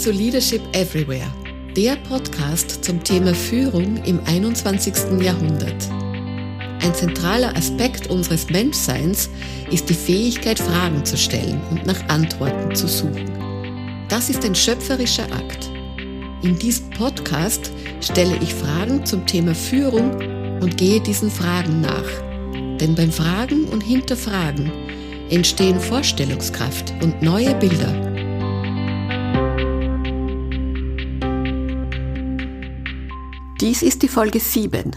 zu Leadership Everywhere, der Podcast zum Thema Führung im 21. Jahrhundert. Ein zentraler Aspekt unseres Menschseins ist die Fähigkeit, Fragen zu stellen und nach Antworten zu suchen. Das ist ein schöpferischer Akt. In diesem Podcast stelle ich Fragen zum Thema Führung und gehe diesen Fragen nach. Denn beim Fragen und Hinterfragen entstehen Vorstellungskraft und neue Bilder. Dies ist die Folge 7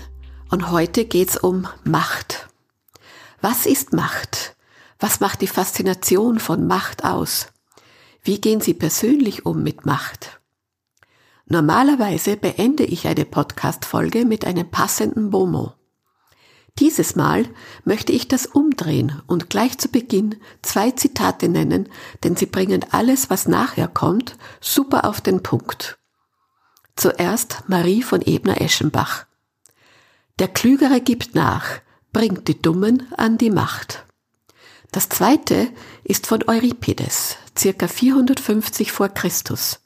und heute geht's um Macht. Was ist Macht? Was macht die Faszination von Macht aus? Wie gehen Sie persönlich um mit Macht? Normalerweise beende ich eine Podcast-Folge mit einem passenden Bomo. Dieses Mal möchte ich das umdrehen und gleich zu Beginn zwei Zitate nennen, denn sie bringen alles, was nachher kommt, super auf den Punkt. Zuerst Marie von Ebner-Eschenbach. Der Klügere gibt nach, bringt die Dummen an die Macht. Das zweite ist von Euripides, circa 450 vor Christus.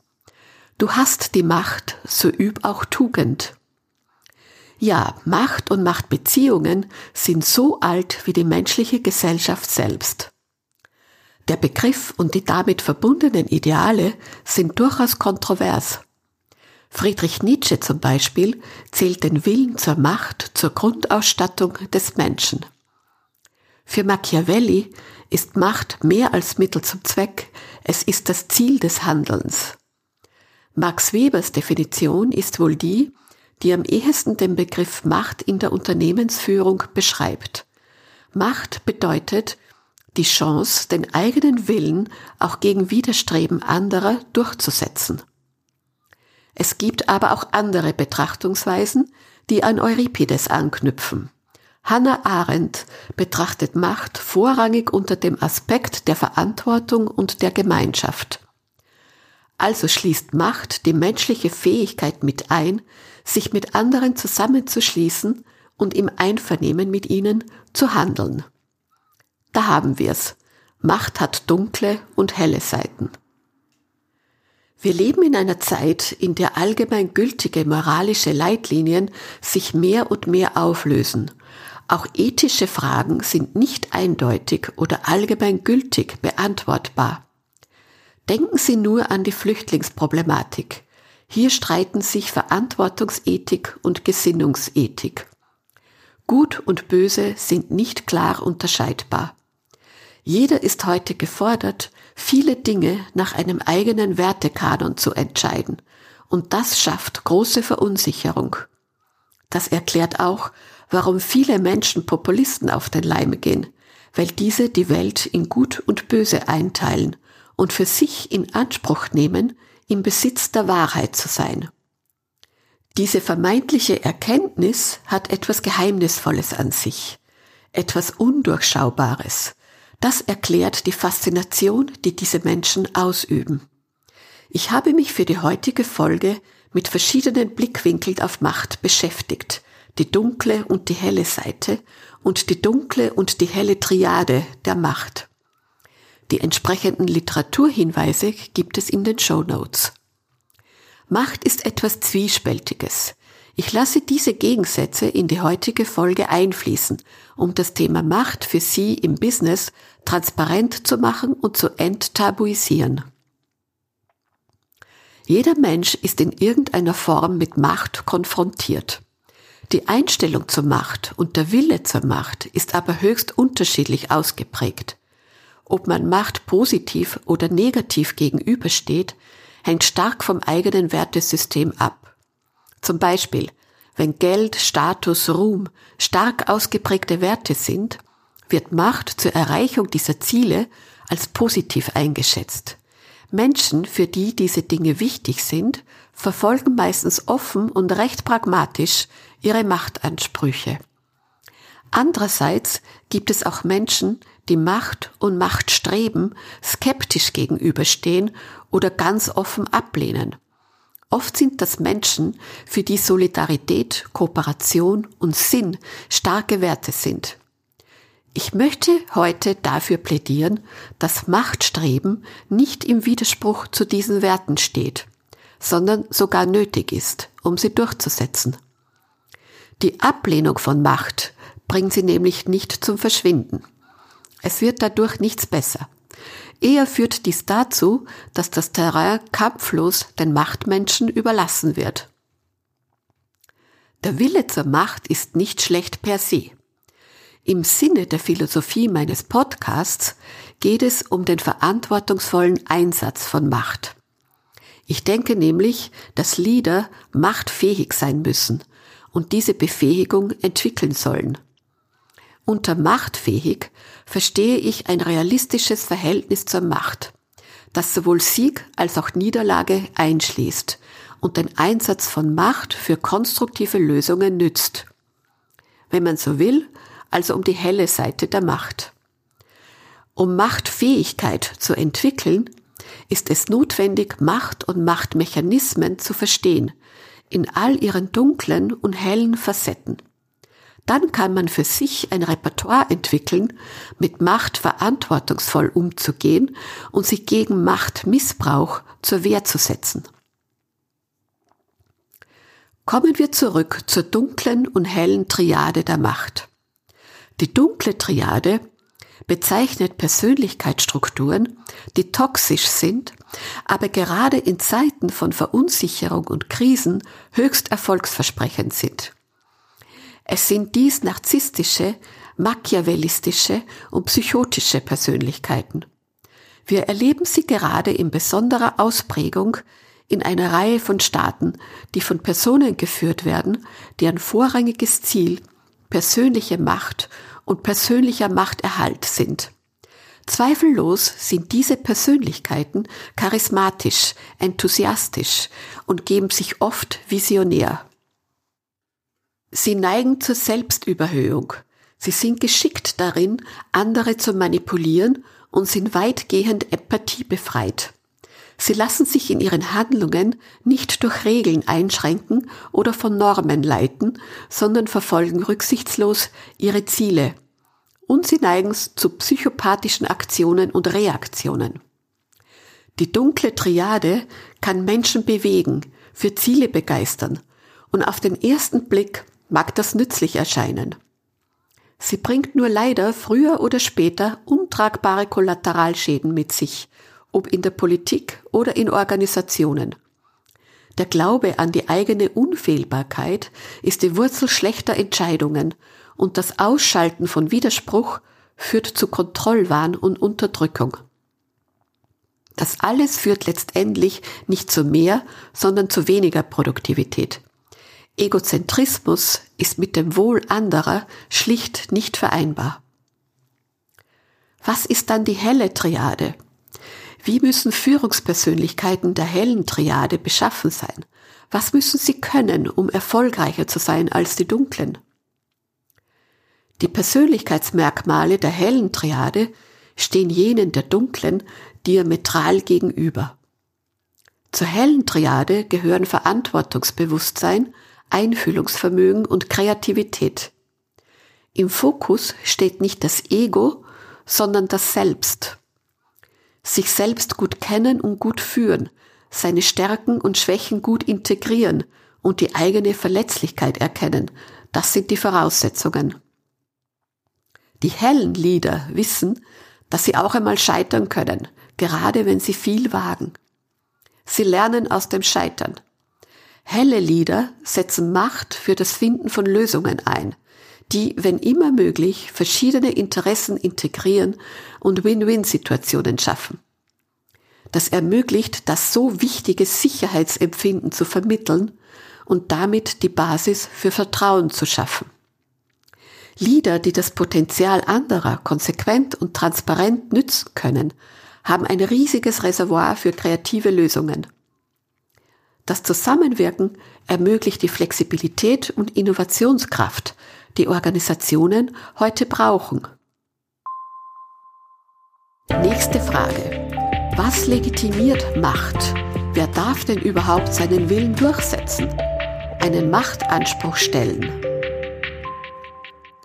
Du hast die Macht, so üb auch Tugend. Ja, Macht und Machtbeziehungen sind so alt wie die menschliche Gesellschaft selbst. Der Begriff und die damit verbundenen Ideale sind durchaus kontrovers. Friedrich Nietzsche zum Beispiel zählt den Willen zur Macht zur Grundausstattung des Menschen. Für Machiavelli ist Macht mehr als Mittel zum Zweck, es ist das Ziel des Handelns. Max Webers Definition ist wohl die, die am ehesten den Begriff Macht in der Unternehmensführung beschreibt. Macht bedeutet die Chance, den eigenen Willen auch gegen Widerstreben anderer durchzusetzen. Es gibt aber auch andere Betrachtungsweisen, die an Euripides anknüpfen. Hannah Arendt betrachtet Macht vorrangig unter dem Aspekt der Verantwortung und der Gemeinschaft. Also schließt Macht die menschliche Fähigkeit mit ein, sich mit anderen zusammenzuschließen und im Einvernehmen mit ihnen zu handeln. Da haben wir's. Macht hat dunkle und helle Seiten. Wir leben in einer Zeit, in der allgemein gültige moralische Leitlinien sich mehr und mehr auflösen. Auch ethische Fragen sind nicht eindeutig oder allgemein gültig beantwortbar. Denken Sie nur an die Flüchtlingsproblematik. Hier streiten sich Verantwortungsethik und Gesinnungsethik. Gut und Böse sind nicht klar unterscheidbar. Jeder ist heute gefordert, viele Dinge nach einem eigenen Wertekanon zu entscheiden, und das schafft große Verunsicherung. Das erklärt auch, warum viele Menschen Populisten auf den Leim gehen, weil diese die Welt in Gut und Böse einteilen und für sich in Anspruch nehmen, im Besitz der Wahrheit zu sein. Diese vermeintliche Erkenntnis hat etwas Geheimnisvolles an sich, etwas Undurchschaubares, das erklärt die Faszination, die diese Menschen ausüben. Ich habe mich für die heutige Folge mit verschiedenen Blickwinkeln auf Macht beschäftigt, die dunkle und die helle Seite und die dunkle und die helle Triade der Macht. Die entsprechenden Literaturhinweise gibt es in den Show Notes. Macht ist etwas Zwiespältiges. Ich lasse diese Gegensätze in die heutige Folge einfließen, um das Thema Macht für Sie im Business transparent zu machen und zu enttabuisieren. Jeder Mensch ist in irgendeiner Form mit Macht konfrontiert. Die Einstellung zur Macht und der Wille zur Macht ist aber höchst unterschiedlich ausgeprägt. Ob man Macht positiv oder negativ gegenübersteht, hängt stark vom eigenen Wertesystem ab. Zum Beispiel, wenn Geld, Status, Ruhm stark ausgeprägte Werte sind, wird Macht zur Erreichung dieser Ziele als positiv eingeschätzt. Menschen, für die diese Dinge wichtig sind, verfolgen meistens offen und recht pragmatisch ihre Machtansprüche. Andererseits gibt es auch Menschen, die Macht und Machtstreben skeptisch gegenüberstehen oder ganz offen ablehnen. Oft sind das Menschen, für die Solidarität, Kooperation und Sinn starke Werte sind. Ich möchte heute dafür plädieren, dass Machtstreben nicht im Widerspruch zu diesen Werten steht, sondern sogar nötig ist, um sie durchzusetzen. Die Ablehnung von Macht bringt sie nämlich nicht zum Verschwinden. Es wird dadurch nichts besser. Eher führt dies dazu, dass das Terrain kampflos den Machtmenschen überlassen wird. Der Wille zur Macht ist nicht schlecht per se. Im Sinne der Philosophie meines Podcasts geht es um den verantwortungsvollen Einsatz von Macht. Ich denke nämlich, dass Leader machtfähig sein müssen und diese Befähigung entwickeln sollen. Unter machtfähig verstehe ich ein realistisches Verhältnis zur Macht, das sowohl Sieg als auch Niederlage einschließt und den Einsatz von Macht für konstruktive Lösungen nützt. Wenn man so will, also um die helle Seite der Macht. Um Machtfähigkeit zu entwickeln, ist es notwendig, Macht und Machtmechanismen zu verstehen, in all ihren dunklen und hellen Facetten. Dann kann man für sich ein Repertoire entwickeln, mit Macht verantwortungsvoll umzugehen und sich gegen Machtmissbrauch zur Wehr zu setzen. Kommen wir zurück zur dunklen und hellen Triade der Macht. Die dunkle Triade bezeichnet Persönlichkeitsstrukturen, die toxisch sind, aber gerade in Zeiten von Verunsicherung und Krisen höchst erfolgsversprechend sind. Es sind dies narzisstische, machiavellistische und psychotische Persönlichkeiten. Wir erleben sie gerade in besonderer Ausprägung in einer Reihe von Staaten, die von Personen geführt werden, deren vorrangiges Ziel persönliche Macht und persönlicher Machterhalt sind. Zweifellos sind diese Persönlichkeiten charismatisch, enthusiastisch und geben sich oft visionär. Sie neigen zur Selbstüberhöhung. Sie sind geschickt darin, andere zu manipulieren und sind weitgehend empathiebefreit. Sie lassen sich in ihren Handlungen nicht durch Regeln einschränken oder von Normen leiten, sondern verfolgen rücksichtslos ihre Ziele. Und sie neigen zu psychopathischen Aktionen und Reaktionen. Die dunkle Triade kann Menschen bewegen, für Ziele begeistern und auf den ersten Blick mag das nützlich erscheinen. Sie bringt nur leider früher oder später untragbare Kollateralschäden mit sich ob in der Politik oder in Organisationen. Der Glaube an die eigene Unfehlbarkeit ist die Wurzel schlechter Entscheidungen und das Ausschalten von Widerspruch führt zu Kontrollwahn und Unterdrückung. Das alles führt letztendlich nicht zu mehr, sondern zu weniger Produktivität. Egozentrismus ist mit dem Wohl anderer schlicht nicht vereinbar. Was ist dann die helle Triade? Wie müssen Führungspersönlichkeiten der hellen Triade beschaffen sein? Was müssen sie können, um erfolgreicher zu sein als die dunklen? Die Persönlichkeitsmerkmale der hellen Triade stehen jenen der dunklen diametral gegenüber. Zur hellen Triade gehören Verantwortungsbewusstsein, Einfühlungsvermögen und Kreativität. Im Fokus steht nicht das Ego, sondern das Selbst sich selbst gut kennen und gut führen, seine Stärken und Schwächen gut integrieren und die eigene Verletzlichkeit erkennen. Das sind die Voraussetzungen. Die hellen Lieder wissen, dass sie auch einmal scheitern können, gerade wenn sie viel wagen. Sie lernen aus dem Scheitern. Helle Lieder setzen Macht für das Finden von Lösungen ein, die, wenn immer möglich, verschiedene Interessen integrieren und Win-Win-Situationen schaffen. Das ermöglicht, das so wichtige Sicherheitsempfinden zu vermitteln und damit die Basis für Vertrauen zu schaffen. Lieder, die das Potenzial anderer konsequent und transparent nützen können, haben ein riesiges Reservoir für kreative Lösungen. Das Zusammenwirken ermöglicht die Flexibilität und Innovationskraft, die Organisationen heute brauchen. Nächste Frage. Was legitimiert Macht? Wer darf denn überhaupt seinen Willen durchsetzen? Einen Machtanspruch stellen?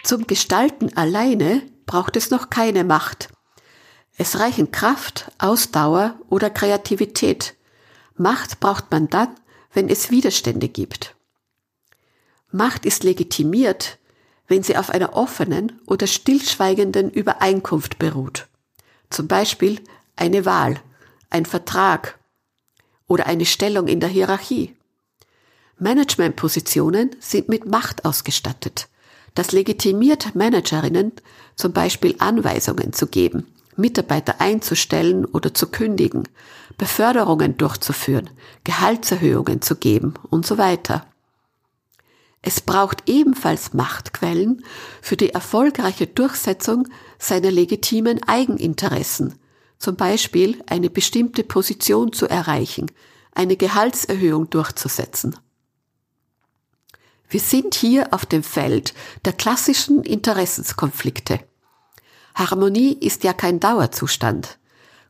Zum Gestalten alleine braucht es noch keine Macht. Es reichen Kraft, Ausdauer oder Kreativität. Macht braucht man dann, wenn es Widerstände gibt. Macht ist legitimiert, wenn sie auf einer offenen oder stillschweigenden Übereinkunft beruht. Zum Beispiel eine Wahl, ein Vertrag oder eine Stellung in der Hierarchie. Managementpositionen sind mit Macht ausgestattet. Das legitimiert Managerinnen, zum Beispiel Anweisungen zu geben, Mitarbeiter einzustellen oder zu kündigen, Beförderungen durchzuführen, Gehaltserhöhungen zu geben und so weiter. Es braucht ebenfalls Machtquellen für die erfolgreiche Durchsetzung seiner legitimen Eigeninteressen, zum Beispiel eine bestimmte Position zu erreichen, eine Gehaltserhöhung durchzusetzen. Wir sind hier auf dem Feld der klassischen Interessenskonflikte. Harmonie ist ja kein Dauerzustand.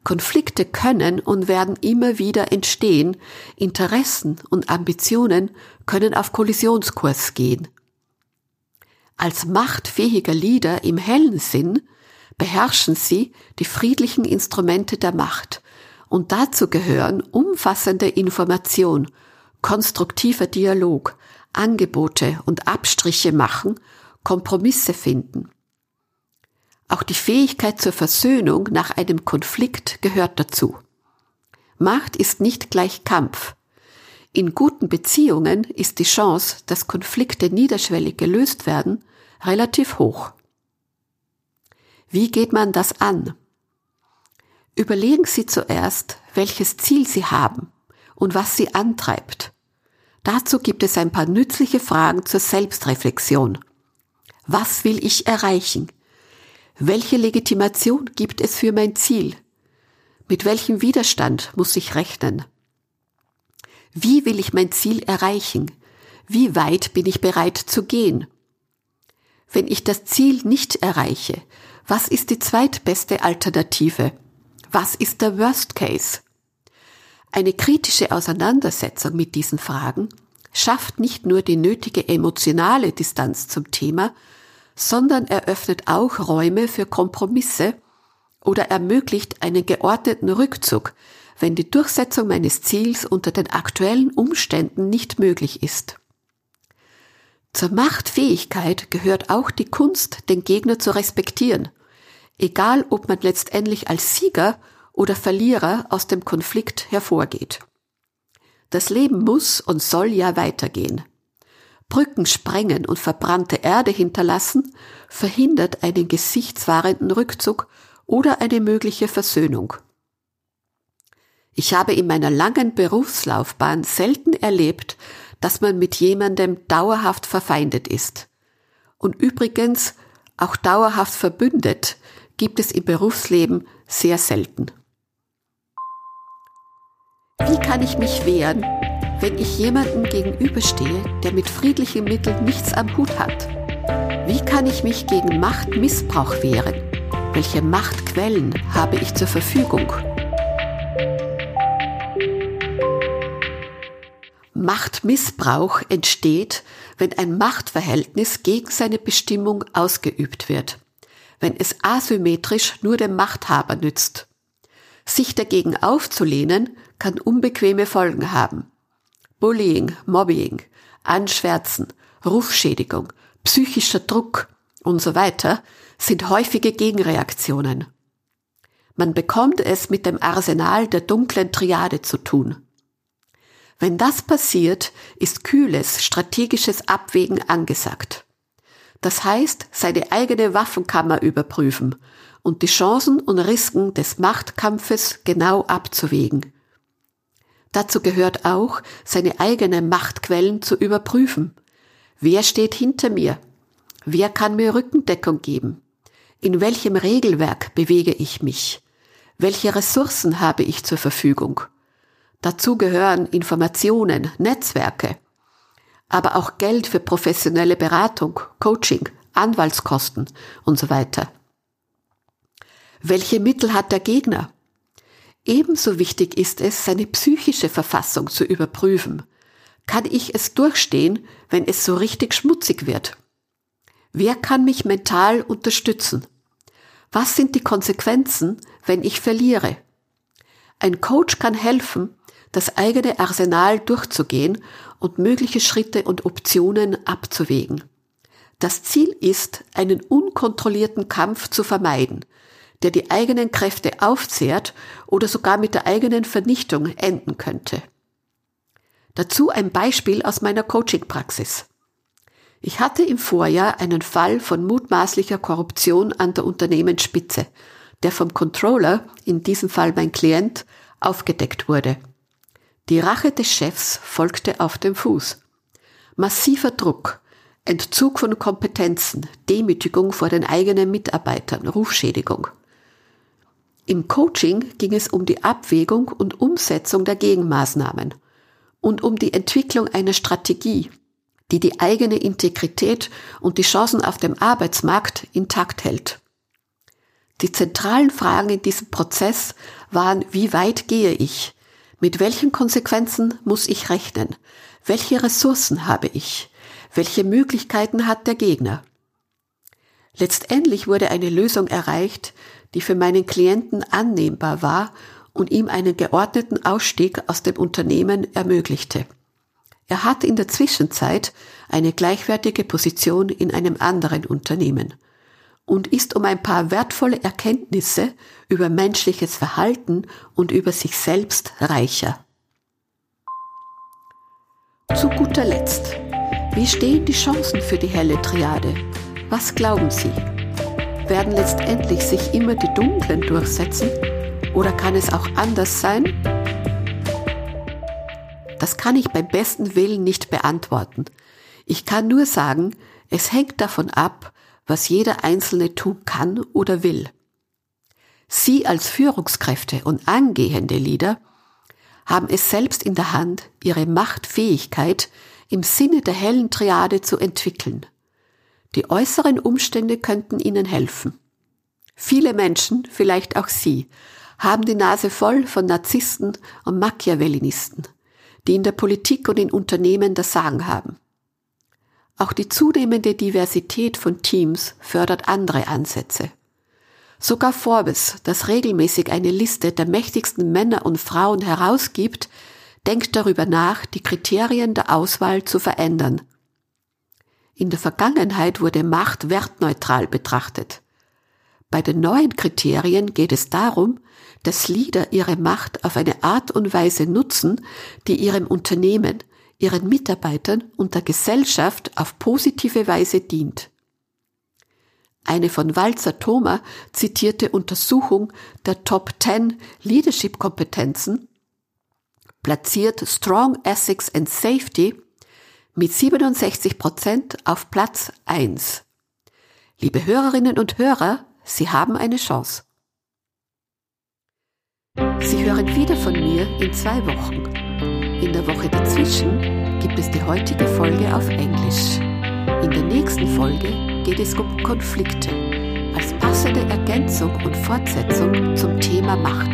Konflikte können und werden immer wieder entstehen, Interessen und Ambitionen können auf Kollisionskurs gehen. Als machtfähiger Leader im hellen Sinn beherrschen sie die friedlichen Instrumente der Macht, und dazu gehören umfassende Information, konstruktiver Dialog, Angebote und Abstriche machen, Kompromisse finden. Auch die Fähigkeit zur Versöhnung nach einem Konflikt gehört dazu. Macht ist nicht gleich Kampf. In guten Beziehungen ist die Chance, dass Konflikte niederschwellig gelöst werden, relativ hoch. Wie geht man das an? Überlegen Sie zuerst, welches Ziel Sie haben und was Sie antreibt. Dazu gibt es ein paar nützliche Fragen zur Selbstreflexion. Was will ich erreichen? Welche Legitimation gibt es für mein Ziel? Mit welchem Widerstand muss ich rechnen? Wie will ich mein Ziel erreichen? Wie weit bin ich bereit zu gehen? Wenn ich das Ziel nicht erreiche, was ist die zweitbeste Alternative? Was ist der Worst Case? Eine kritische Auseinandersetzung mit diesen Fragen schafft nicht nur die nötige emotionale Distanz zum Thema, sondern eröffnet auch Räume für Kompromisse oder ermöglicht einen geordneten Rückzug, wenn die Durchsetzung meines Ziels unter den aktuellen Umständen nicht möglich ist. Zur Machtfähigkeit gehört auch die Kunst, den Gegner zu respektieren, egal ob man letztendlich als Sieger oder Verlierer aus dem Konflikt hervorgeht. Das Leben muss und soll ja weitergehen. Brücken sprengen und verbrannte Erde hinterlassen verhindert einen gesichtswahrenden Rückzug oder eine mögliche Versöhnung. Ich habe in meiner langen Berufslaufbahn selten erlebt, dass man mit jemandem dauerhaft verfeindet ist. Und übrigens auch dauerhaft verbündet gibt es im Berufsleben sehr selten. Wie kann ich mich wehren, wenn ich jemandem gegenüberstehe, der mit friedlichen Mitteln nichts am Hut hat? Wie kann ich mich gegen Machtmissbrauch wehren? Welche Machtquellen habe ich zur Verfügung? Machtmissbrauch entsteht, wenn ein Machtverhältnis gegen seine Bestimmung ausgeübt wird, wenn es asymmetrisch nur dem Machthaber nützt. Sich dagegen aufzulehnen, kann unbequeme Folgen haben. Bullying, Mobbing, Anschwärzen, Rufschädigung, psychischer Druck und so weiter sind häufige Gegenreaktionen. Man bekommt es mit dem Arsenal der dunklen Triade zu tun. Wenn das passiert, ist kühles strategisches Abwägen angesagt. Das heißt, seine eigene Waffenkammer überprüfen und die Chancen und Risiken des Machtkampfes genau abzuwägen. Dazu gehört auch, seine eigenen Machtquellen zu überprüfen. Wer steht hinter mir? Wer kann mir Rückendeckung geben? In welchem Regelwerk bewege ich mich? Welche Ressourcen habe ich zur Verfügung? Dazu gehören Informationen, Netzwerke, aber auch Geld für professionelle Beratung, Coaching, Anwaltskosten und so weiter. Welche Mittel hat der Gegner? Ebenso wichtig ist es, seine psychische Verfassung zu überprüfen. Kann ich es durchstehen, wenn es so richtig schmutzig wird? Wer kann mich mental unterstützen? Was sind die Konsequenzen, wenn ich verliere? Ein Coach kann helfen, das eigene Arsenal durchzugehen und mögliche Schritte und Optionen abzuwägen. Das Ziel ist, einen unkontrollierten Kampf zu vermeiden, der die eigenen Kräfte aufzehrt oder sogar mit der eigenen Vernichtung enden könnte. Dazu ein Beispiel aus meiner Coaching-Praxis. Ich hatte im Vorjahr einen Fall von mutmaßlicher Korruption an der Unternehmensspitze, der vom Controller, in diesem Fall mein Klient, aufgedeckt wurde. Die Rache des Chefs folgte auf dem Fuß. Massiver Druck, Entzug von Kompetenzen, Demütigung vor den eigenen Mitarbeitern, Rufschädigung. Im Coaching ging es um die Abwägung und Umsetzung der Gegenmaßnahmen und um die Entwicklung einer Strategie, die die eigene Integrität und die Chancen auf dem Arbeitsmarkt intakt hält. Die zentralen Fragen in diesem Prozess waren, wie weit gehe ich? Mit welchen Konsequenzen muss ich rechnen? Welche Ressourcen habe ich? Welche Möglichkeiten hat der Gegner? Letztendlich wurde eine Lösung erreicht, die für meinen Klienten annehmbar war und ihm einen geordneten Ausstieg aus dem Unternehmen ermöglichte. Er hat in der Zwischenzeit eine gleichwertige Position in einem anderen Unternehmen und ist um ein paar wertvolle Erkenntnisse über menschliches Verhalten und über sich selbst reicher. Zu guter Letzt, wie stehen die Chancen für die helle Triade? Was glauben Sie? Werden letztendlich sich immer die Dunklen durchsetzen? Oder kann es auch anders sein? Das kann ich beim besten Willen nicht beantworten. Ich kann nur sagen, es hängt davon ab, was jeder Einzelne tun kann oder will. Sie als Führungskräfte und angehende Leader haben es selbst in der Hand, ihre Machtfähigkeit im Sinne der hellen Triade zu entwickeln. Die äußeren Umstände könnten ihnen helfen. Viele Menschen, vielleicht auch Sie, haben die Nase voll von Narzissten und Machiavellinisten die in der Politik und in Unternehmen das Sagen haben. Auch die zunehmende Diversität von Teams fördert andere Ansätze. Sogar Forbes, das regelmäßig eine Liste der mächtigsten Männer und Frauen herausgibt, denkt darüber nach, die Kriterien der Auswahl zu verändern. In der Vergangenheit wurde Macht wertneutral betrachtet. Bei den neuen Kriterien geht es darum, dass Leader ihre Macht auf eine Art und Weise nutzen, die ihrem Unternehmen, ihren Mitarbeitern und der Gesellschaft auf positive Weise dient. Eine von Walzer Thoma zitierte Untersuchung der Top 10 Leadership Kompetenzen platziert Strong Ethics and Safety mit 67 Prozent auf Platz 1. Liebe Hörerinnen und Hörer, Sie haben eine Chance. Sie hören wieder von mir in zwei Wochen. In der Woche dazwischen gibt es die heutige Folge auf Englisch. In der nächsten Folge geht es um Konflikte als passende Ergänzung und Fortsetzung zum Thema Macht.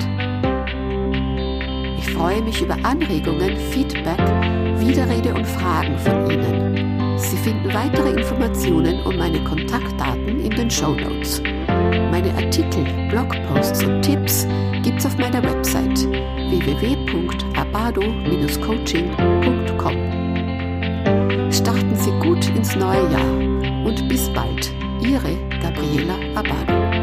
Ich freue mich über Anregungen, Feedback, Widerrede und Fragen von Ihnen. Sie finden weitere Informationen und meine Kontaktdaten in den Show Notes. Meine Artikel, Blogposts und Tipps gibt's auf meiner Website www.abado-coaching.com. Starten Sie gut ins neue Jahr und bis bald. Ihre Gabriela Abado.